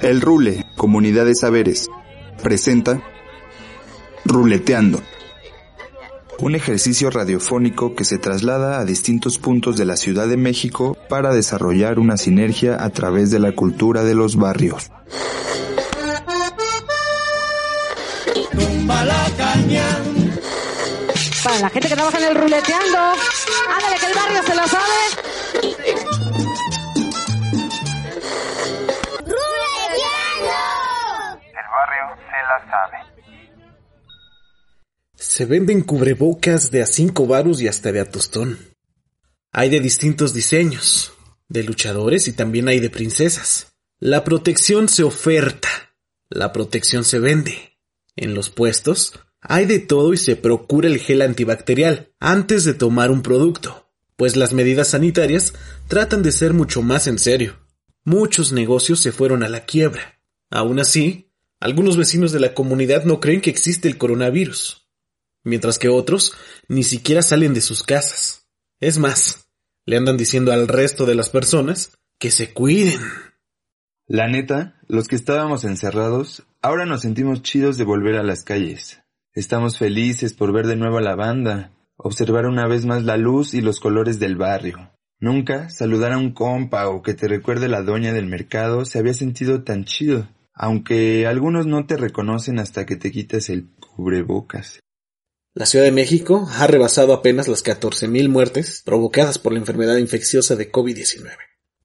El Rule, Comunidad de Saberes, presenta Ruleteando. Un ejercicio radiofónico que se traslada a distintos puntos de la Ciudad de México para desarrollar una sinergia a través de la cultura de los barrios. Para la gente que trabaja en el ruleteando, ándale que el barrio se lo sabe. Se venden cubrebocas de a cinco varos y hasta de a tostón. Hay de distintos diseños, de luchadores y también hay de princesas. La protección se oferta, la protección se vende. En los puestos hay de todo y se procura el gel antibacterial antes de tomar un producto, pues las medidas sanitarias tratan de ser mucho más en serio. Muchos negocios se fueron a la quiebra. Aún así, algunos vecinos de la comunidad no creen que existe el coronavirus, mientras que otros ni siquiera salen de sus casas. Es más, le andan diciendo al resto de las personas que se cuiden. La neta, los que estábamos encerrados, ahora nos sentimos chidos de volver a las calles. Estamos felices por ver de nuevo a la banda, observar una vez más la luz y los colores del barrio. Nunca saludar a un compa o que te recuerde la doña del mercado se había sentido tan chido, aunque algunos no te reconocen hasta que te quitas el cubrebocas. La Ciudad de México ha rebasado apenas las 14.000 muertes provocadas por la enfermedad infecciosa de COVID-19.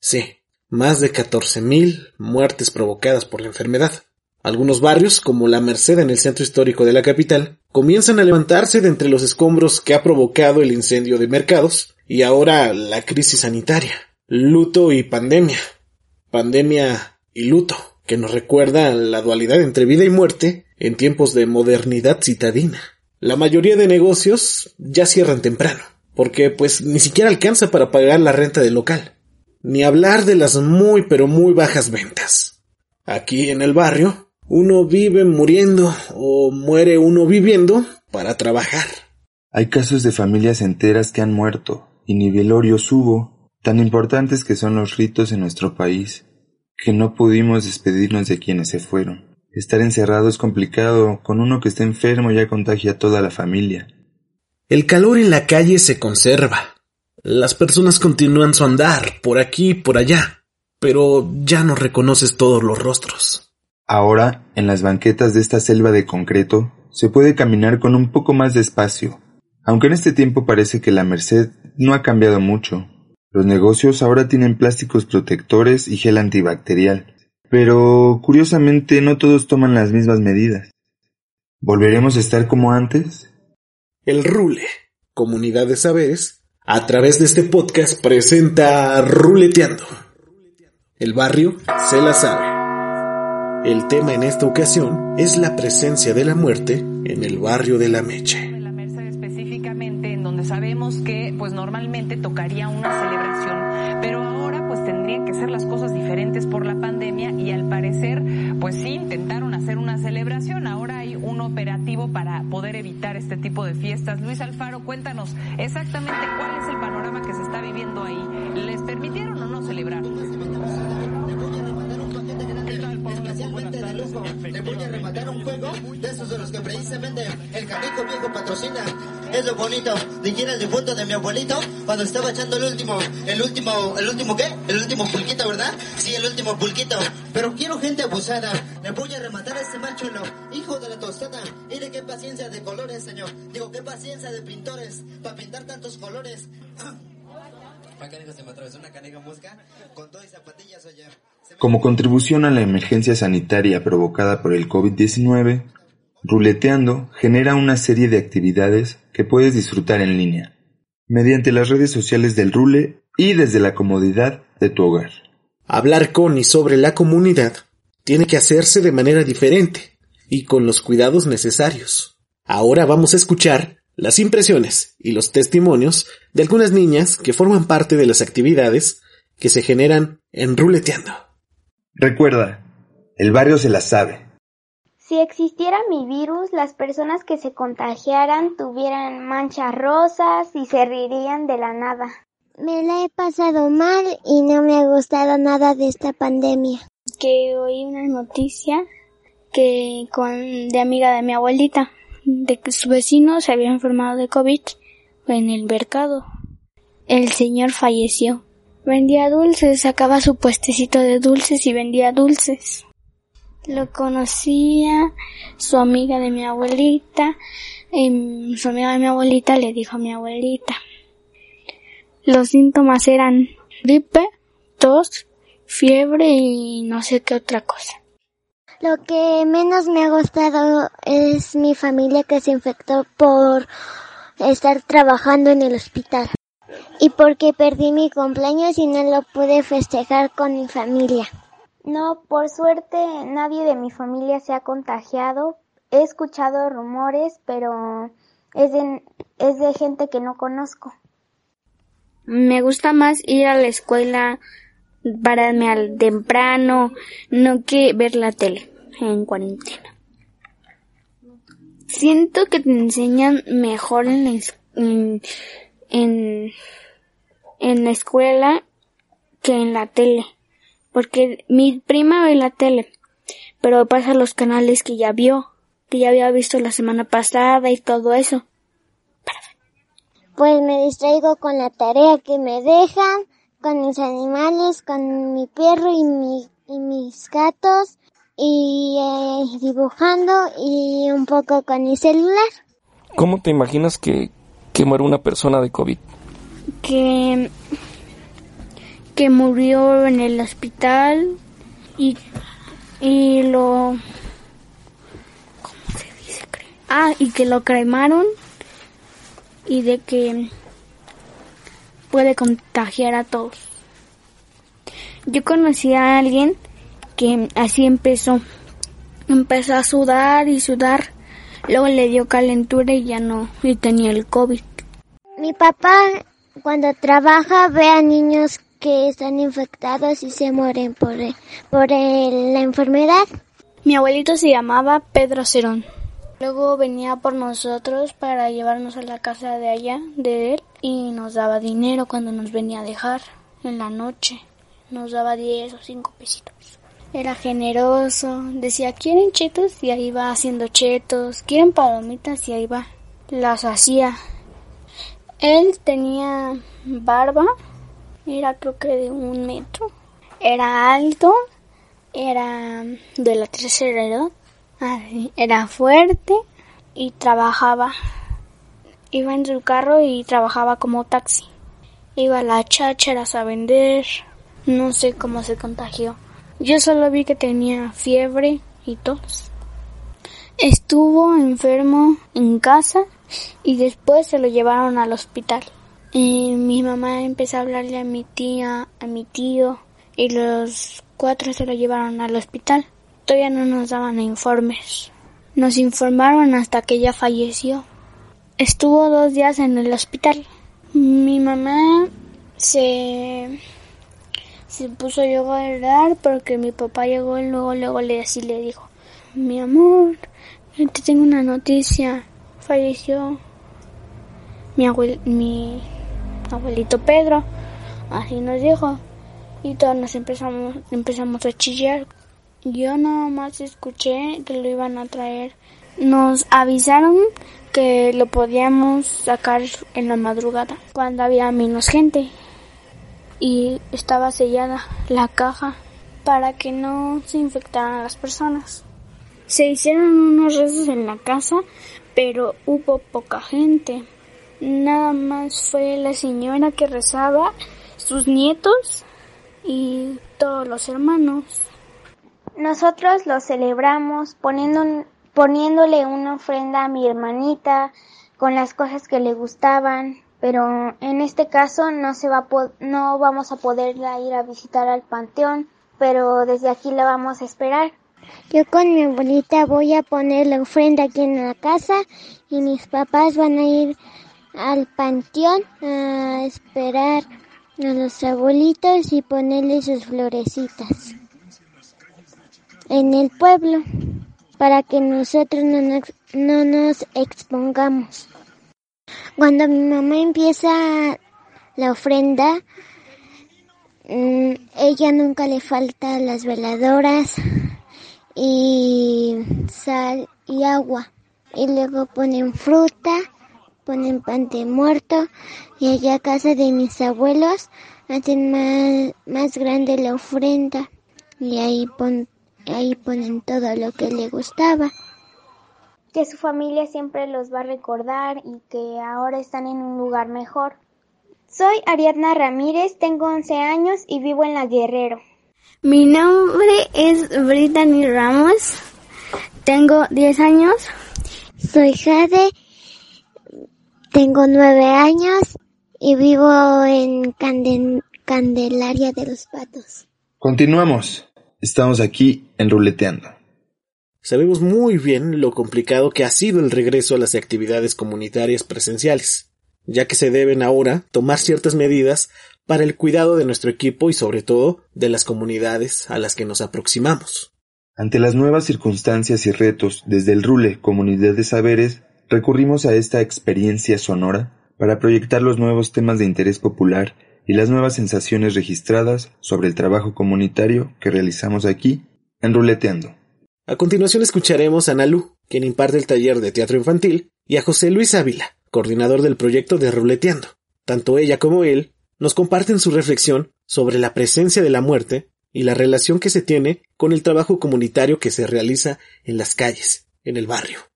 Sí, más de 14.000 muertes provocadas por la enfermedad. Algunos barrios, como la Merced en el centro histórico de la capital, comienzan a levantarse de entre los escombros que ha provocado el incendio de mercados y ahora la crisis sanitaria, luto y pandemia. Pandemia y luto, que nos recuerda la dualidad entre vida y muerte en tiempos de modernidad citadina. La mayoría de negocios ya cierran temprano, porque pues ni siquiera alcanza para pagar la renta del local. Ni hablar de las muy pero muy bajas ventas. Aquí en el barrio, uno vive muriendo o muere uno viviendo para trabajar. Hay casos de familias enteras que han muerto, y ni velorios hubo, tan importantes que son los ritos en nuestro país, que no pudimos despedirnos de quienes se fueron. Estar encerrado es complicado, con uno que está enfermo ya contagia a toda la familia. El calor en la calle se conserva. Las personas continúan su andar, por aquí y por allá, pero ya no reconoces todos los rostros. Ahora, en las banquetas de esta selva de concreto, se puede caminar con un poco más de espacio, aunque en este tiempo parece que la Merced no ha cambiado mucho. Los negocios ahora tienen plásticos protectores y gel antibacterial, pero curiosamente no todos toman las mismas medidas. ¿Volveremos a estar como antes? El Rule, Comunidad de Saberes, a través de este podcast presenta Ruleteando. El barrio se la sabe. El tema en esta ocasión es la presencia de la muerte en el barrio de la Meche. Sabemos que pues normalmente tocaría una celebración, pero ahora pues tendrían que ser las cosas diferentes por la pandemia y al parecer pues sí intentaron hacer una celebración, ahora hay un operativo para poder evitar este tipo de fiestas. Luis Alfaro, cuéntanos exactamente cuál es el panorama que se está viviendo ahí. ¿Les permitieron o no celebrar? De lujo, le voy a rematar un juego de esos de los que precisamente el canijo viejo patrocina. Es lo bonito de ir al difunto de mi abuelito cuando estaba echando el último, el último, el último qué? El último pulquito, ¿verdad? Sí, el último pulquito. Pero quiero gente abusada. Le voy a rematar a ese machuelo, hijo de la tostada. Y de qué paciencia de colores, señor. Digo, qué paciencia de pintores para pintar tantos colores. Pa' se me atravesó una caneja mosca con todo y zapatillas, oye. Como contribución a la emergencia sanitaria provocada por el COVID-19, Ruleteando genera una serie de actividades que puedes disfrutar en línea, mediante las redes sociales del Rule y desde la comodidad de tu hogar. Hablar con y sobre la comunidad tiene que hacerse de manera diferente y con los cuidados necesarios. Ahora vamos a escuchar las impresiones y los testimonios de algunas niñas que forman parte de las actividades que se generan en Ruleteando. Recuerda, el barrio se la sabe. Si existiera mi virus, las personas que se contagiaran tuvieran manchas rosas y se reirían de la nada. Me la he pasado mal y no me ha gustado nada de esta pandemia. Que oí una noticia que con de amiga de mi abuelita de que su vecino se había enfermado de COVID en el mercado. El señor falleció. Vendía dulces, sacaba su puestecito de dulces y vendía dulces. Lo conocía su amiga de mi abuelita, y su amiga de mi abuelita le dijo a mi abuelita. Los síntomas eran gripe, tos, fiebre y no sé qué otra cosa. Lo que menos me ha gustado es mi familia que se infectó por estar trabajando en el hospital y porque perdí mi cumpleaños y no lo pude festejar con mi familia. No, por suerte nadie de mi familia se ha contagiado. He escuchado rumores, pero es de, es de gente que no conozco. Me gusta más ir a la escuela, pararme al temprano, no que ver la tele en cuarentena. Siento que te enseñan mejor en la, en, en, en la escuela que en la tele. Porque mi prima ve la tele, pero pasa los canales que ya vio, que ya había visto la semana pasada y todo eso. Pues me distraigo con la tarea que me dejan, con mis animales, con mi perro y, mi, y mis gatos y eh, dibujando y un poco con mi celular. ¿Cómo te imaginas que, que muere una persona de COVID? Que, que murió en el hospital y, y lo... ¿Cómo se dice? Ah, y que lo cremaron y de que puede contagiar a todos. Yo conocí a alguien que así empezó. Empezó a sudar y sudar. Luego le dio calentura y ya no, y tenía el COVID. Mi papá cuando trabaja ve a niños que están infectados y se mueren por, por la enfermedad. Mi abuelito se llamaba Pedro Cerón. Luego venía por nosotros para llevarnos a la casa de allá, de él, y nos daba dinero cuando nos venía a dejar en la noche. Nos daba 10 o 5 pesitos. Era generoso, decía, ¿quieren chetos? Y ahí va haciendo chetos. ¿Quieren palomitas? Y ahí va. Las hacía. Él tenía barba, era creo que de un metro. Era alto, era de la tercera edad. Era fuerte y trabajaba. Iba en su carro y trabajaba como taxi. Iba a las chácharas a vender. No sé cómo se contagió. Yo solo vi que tenía fiebre y tos. Estuvo enfermo en casa y después se lo llevaron al hospital. Y mi mamá empezó a hablarle a mi tía, a mi tío y los cuatro se lo llevaron al hospital. Todavía no nos daban informes. Nos informaron hasta que ella falleció. Estuvo dos días en el hospital. Mi mamá se se puso a llorar porque mi papá llegó y luego, luego le, así le dijo, mi amor, te tengo una noticia, falleció mi, mi abuelito Pedro, así nos dijo, y todos nos empezamos, empezamos a chillar. Yo nada más escuché que lo iban a traer. Nos avisaron que lo podíamos sacar en la madrugada, cuando había menos gente y estaba sellada la caja para que no se infectaran las personas. Se hicieron unos rezos en la casa, pero hubo poca gente. Nada más fue la señora que rezaba, sus nietos y todos los hermanos. Nosotros lo celebramos poniendo, poniéndole una ofrenda a mi hermanita con las cosas que le gustaban, pero en este caso no se va no vamos a poder ir a visitar al panteón, pero desde aquí la vamos a esperar. Yo con mi abuelita voy a poner la ofrenda aquí en la casa y mis papás van a ir al panteón a esperar a los abuelitos y ponerle sus florecitas en el pueblo para que nosotros no nos, no nos expongamos. Cuando mi mamá empieza la ofrenda, mm, ella nunca le falta las veladoras y sal y agua. Y luego ponen fruta, ponen pan de muerto y allá a casa de mis abuelos hacen más, más grande la ofrenda y ahí, pon, ahí ponen todo lo que le gustaba que su familia siempre los va a recordar y que ahora están en un lugar mejor. Soy Ariadna Ramírez, tengo 11 años y vivo en La Guerrero. Mi nombre es Brittany Ramos, tengo 10 años. Soy Jade, tengo 9 años y vivo en Candelaria de los Patos. Continuamos. Estamos aquí en Ruleteando. Sabemos muy bien lo complicado que ha sido el regreso a las actividades comunitarias presenciales, ya que se deben ahora tomar ciertas medidas para el cuidado de nuestro equipo y sobre todo de las comunidades a las que nos aproximamos. Ante las nuevas circunstancias y retos desde el Rule Comunidad de Saberes, recurrimos a esta experiencia sonora para proyectar los nuevos temas de interés popular y las nuevas sensaciones registradas sobre el trabajo comunitario que realizamos aquí en Ruleteando. A continuación escucharemos a Nalu, quien imparte el taller de teatro infantil, y a José Luis Ávila, coordinador del proyecto de Ruleteando. Tanto ella como él nos comparten su reflexión sobre la presencia de la muerte y la relación que se tiene con el trabajo comunitario que se realiza en las calles, en el barrio.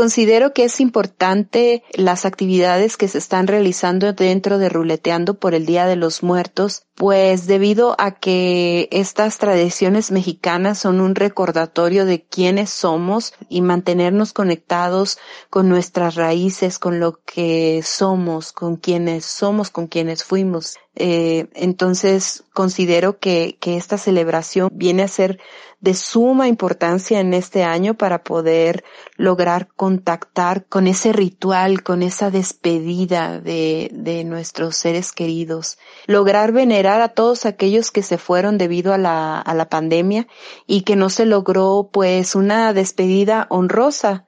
Considero que es importante las actividades que se están realizando dentro de Ruleteando por el Día de los Muertos, pues debido a que estas tradiciones mexicanas son un recordatorio de quiénes somos y mantenernos conectados con nuestras raíces, con lo que somos, con quienes somos, con quienes fuimos. Eh, entonces considero que, que esta celebración viene a ser de suma importancia en este año para poder lograr contactar con ese ritual, con esa despedida de, de nuestros seres queridos, lograr venerar a todos aquellos que se fueron debido a la, a la pandemia y que no se logró pues una despedida honrosa.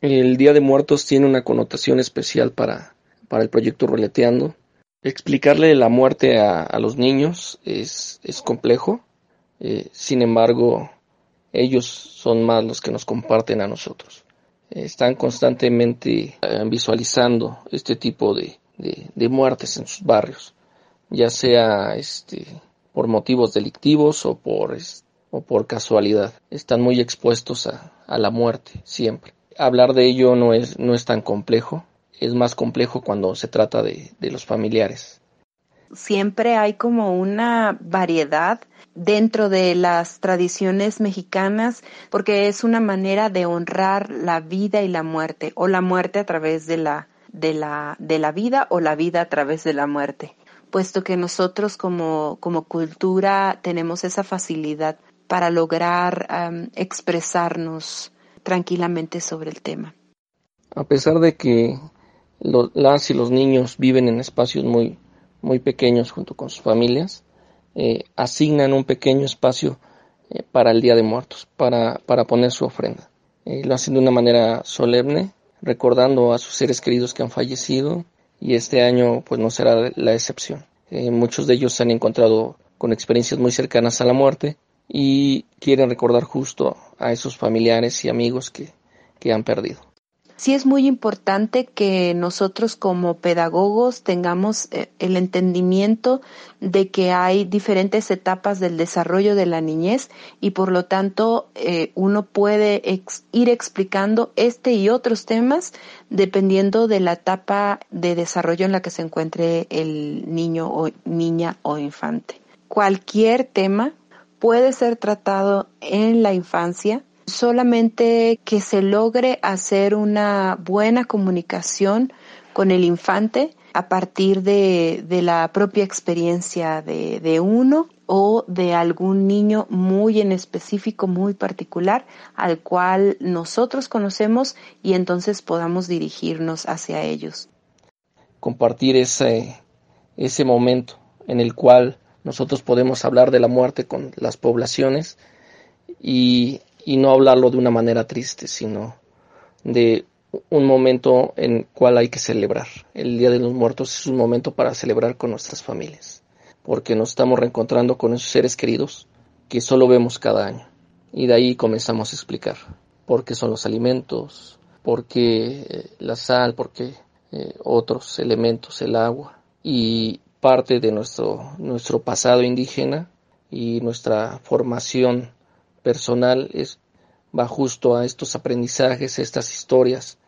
El Día de Muertos tiene una connotación especial para, para el proyecto Roleteando. Explicarle la muerte a, a los niños es, es complejo eh, sin embargo, ellos son más los que nos comparten a nosotros. Eh, están constantemente eh, visualizando este tipo de, muertes en sus barrios, ya sea este, por motivos delictivos o por, o por casualidad. Están muy expuestos a, la muerte siempre. Hablar de ello no es, no es tan complejo, es más complejo cuando se trata de, de los familiares. Siempre hay como una variedad dentro de las tradiciones mexicanas porque es una manera de honrar la vida y la muerte o la muerte a través de la de la de la vida o la vida a través de la muerte puesto que nosotros como como cultura tenemos esa facilidad para lograr expresarnos tranquilamente sobre el tema a pesar de que las y los niños viven en espacios muy muy pequeños junto con sus familias eh, asignan un pequeño espacio eh, para el Día de Muertos, para, para poner su ofrenda. Eh, lo hacen de una manera solemne, recordando a sus seres queridos que han fallecido y este año pues no será la excepción. muchos de ellos se han encontrado con experiencias muy cercanas a la muerte y quieren recordar justo a esos familiares y amigos que, que han perdido sí es muy importante que nosotros como pedagogos tengamos eh, el entendimiento de que hay diferentes etapas del desarrollo de la niñez y por lo tanto eh, uno puede ir explicando este y otros temas dependiendo de la etapa de desarrollo en la que se encuentre el niño o niña o infante. Cualquier tema puede ser tratado en la infancia solamente que se logre hacer una buena comunicación con el infante a partir de, la propia experiencia de, de uno o de algún niño muy en específico, muy particular, al cual nosotros conocemos y entonces podamos dirigirnos hacia ellos. Compartir ese, ese momento en el cual nosotros podemos hablar de la muerte con las poblaciones y, y no hablarlo de una manera triste, sino de un momento en cual hay que celebrar. El Día de los Muertos es un momento para celebrar con nuestras familias, porque nos estamos reencontrando con esos seres queridos que solo vemos cada año. Y de ahí comenzamos a explicar por qué son los alimentos, por qué eh, la sal, por qué eh, otros elementos, el agua. Y parte de nuestro, nuestro pasado indígena y nuestra formación personal es, va justo a estos aprendizajes, estas historias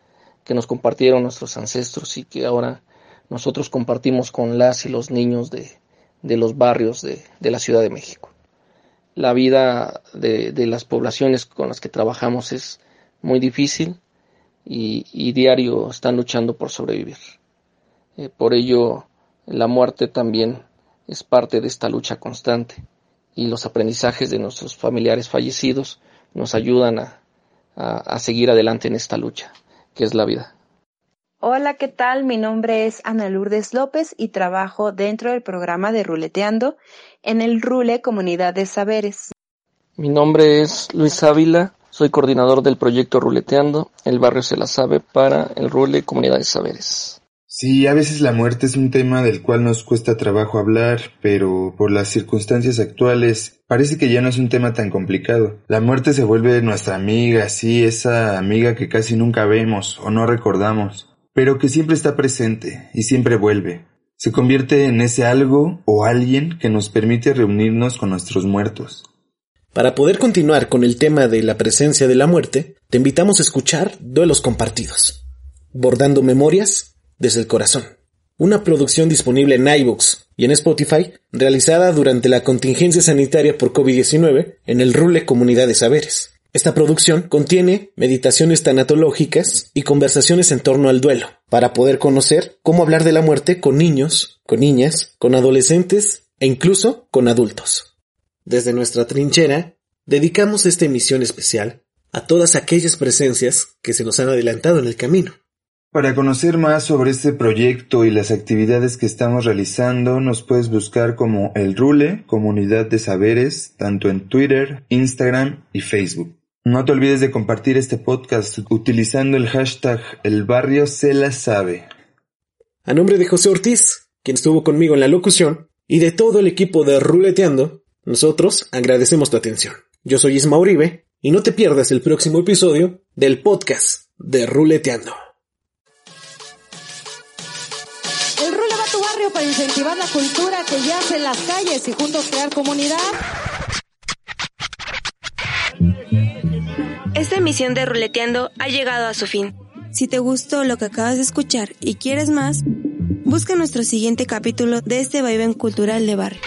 que nos compartieron nuestros ancestros y que ahora nosotros compartimos con las y los niños de, los barrios de, la Ciudad de México. La vida de, de, las poblaciones con las que trabajamos es muy difícil y, y diario están luchando por sobrevivir. Eh, por ello, la muerte también es parte de esta lucha constante y los aprendizajes de nuestros familiares fallecidos nos ayudan a, a, a seguir adelante en esta lucha que es la vida. Hola, ¿qué tal? Mi nombre es Ana Lourdes López y trabajo dentro del programa de Ruleteando en el Rule Comunidad de Saberes. Mi nombre es Luis Ávila, soy coordinador del proyecto Ruleteando, el barrio se la sabe para el Rule Comunidad de Saberes. Sí, a veces la muerte es un tema del cual nos cuesta trabajo hablar, pero por las circunstancias actuales parece que ya no es un tema tan complicado. La muerte se vuelve nuestra amiga, sí, esa amiga que casi nunca vemos o no recordamos, pero que siempre está presente y siempre vuelve. Se convierte en ese algo o alguien que nos permite reunirnos con nuestros muertos. Para poder continuar con el tema de la presencia de la muerte, te invitamos a escuchar Duelos Compartidos. Bordando Memorias desde el corazón. Una producción disponible en iVoox y en Spotify, realizada durante la contingencia sanitaria por COVID-19 en el Rule Comunidad de Saberes. Esta producción contiene meditaciones tanatológicas y conversaciones en torno al duelo, para poder conocer cómo hablar de la muerte con niños, con niñas, con adolescentes e incluso con adultos. Desde nuestra trinchera, dedicamos esta emisión especial a todas aquellas presencias que se nos han adelantado en el camino para conocer más sobre este proyecto y las actividades que estamos realizando, nos puedes buscar como El Rule, Comunidad de Saberes, tanto en Twitter, Instagram y Facebook. No te olvides de compartir este podcast utilizando el hashtag El Barrio se la sabe. A nombre de José Ortiz, quien estuvo conmigo en la locución, y de todo el equipo de Ruleteando, nosotros agradecemos tu atención. Yo soy Isma Uribe, y no te pierdas el próximo episodio del podcast de Ruleteando. Para incentivar la cultura que yace en las calles y juntos crear comunidad. Esta emisión de Ruleteando ha llegado a su fin. Si te gustó lo que acabas de escuchar y quieres más, busca nuestro siguiente capítulo de este vaivén cultural de barrio.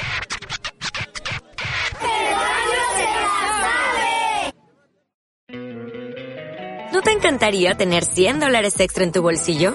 ¿No te encantaría tener 100 dólares extra en tu bolsillo?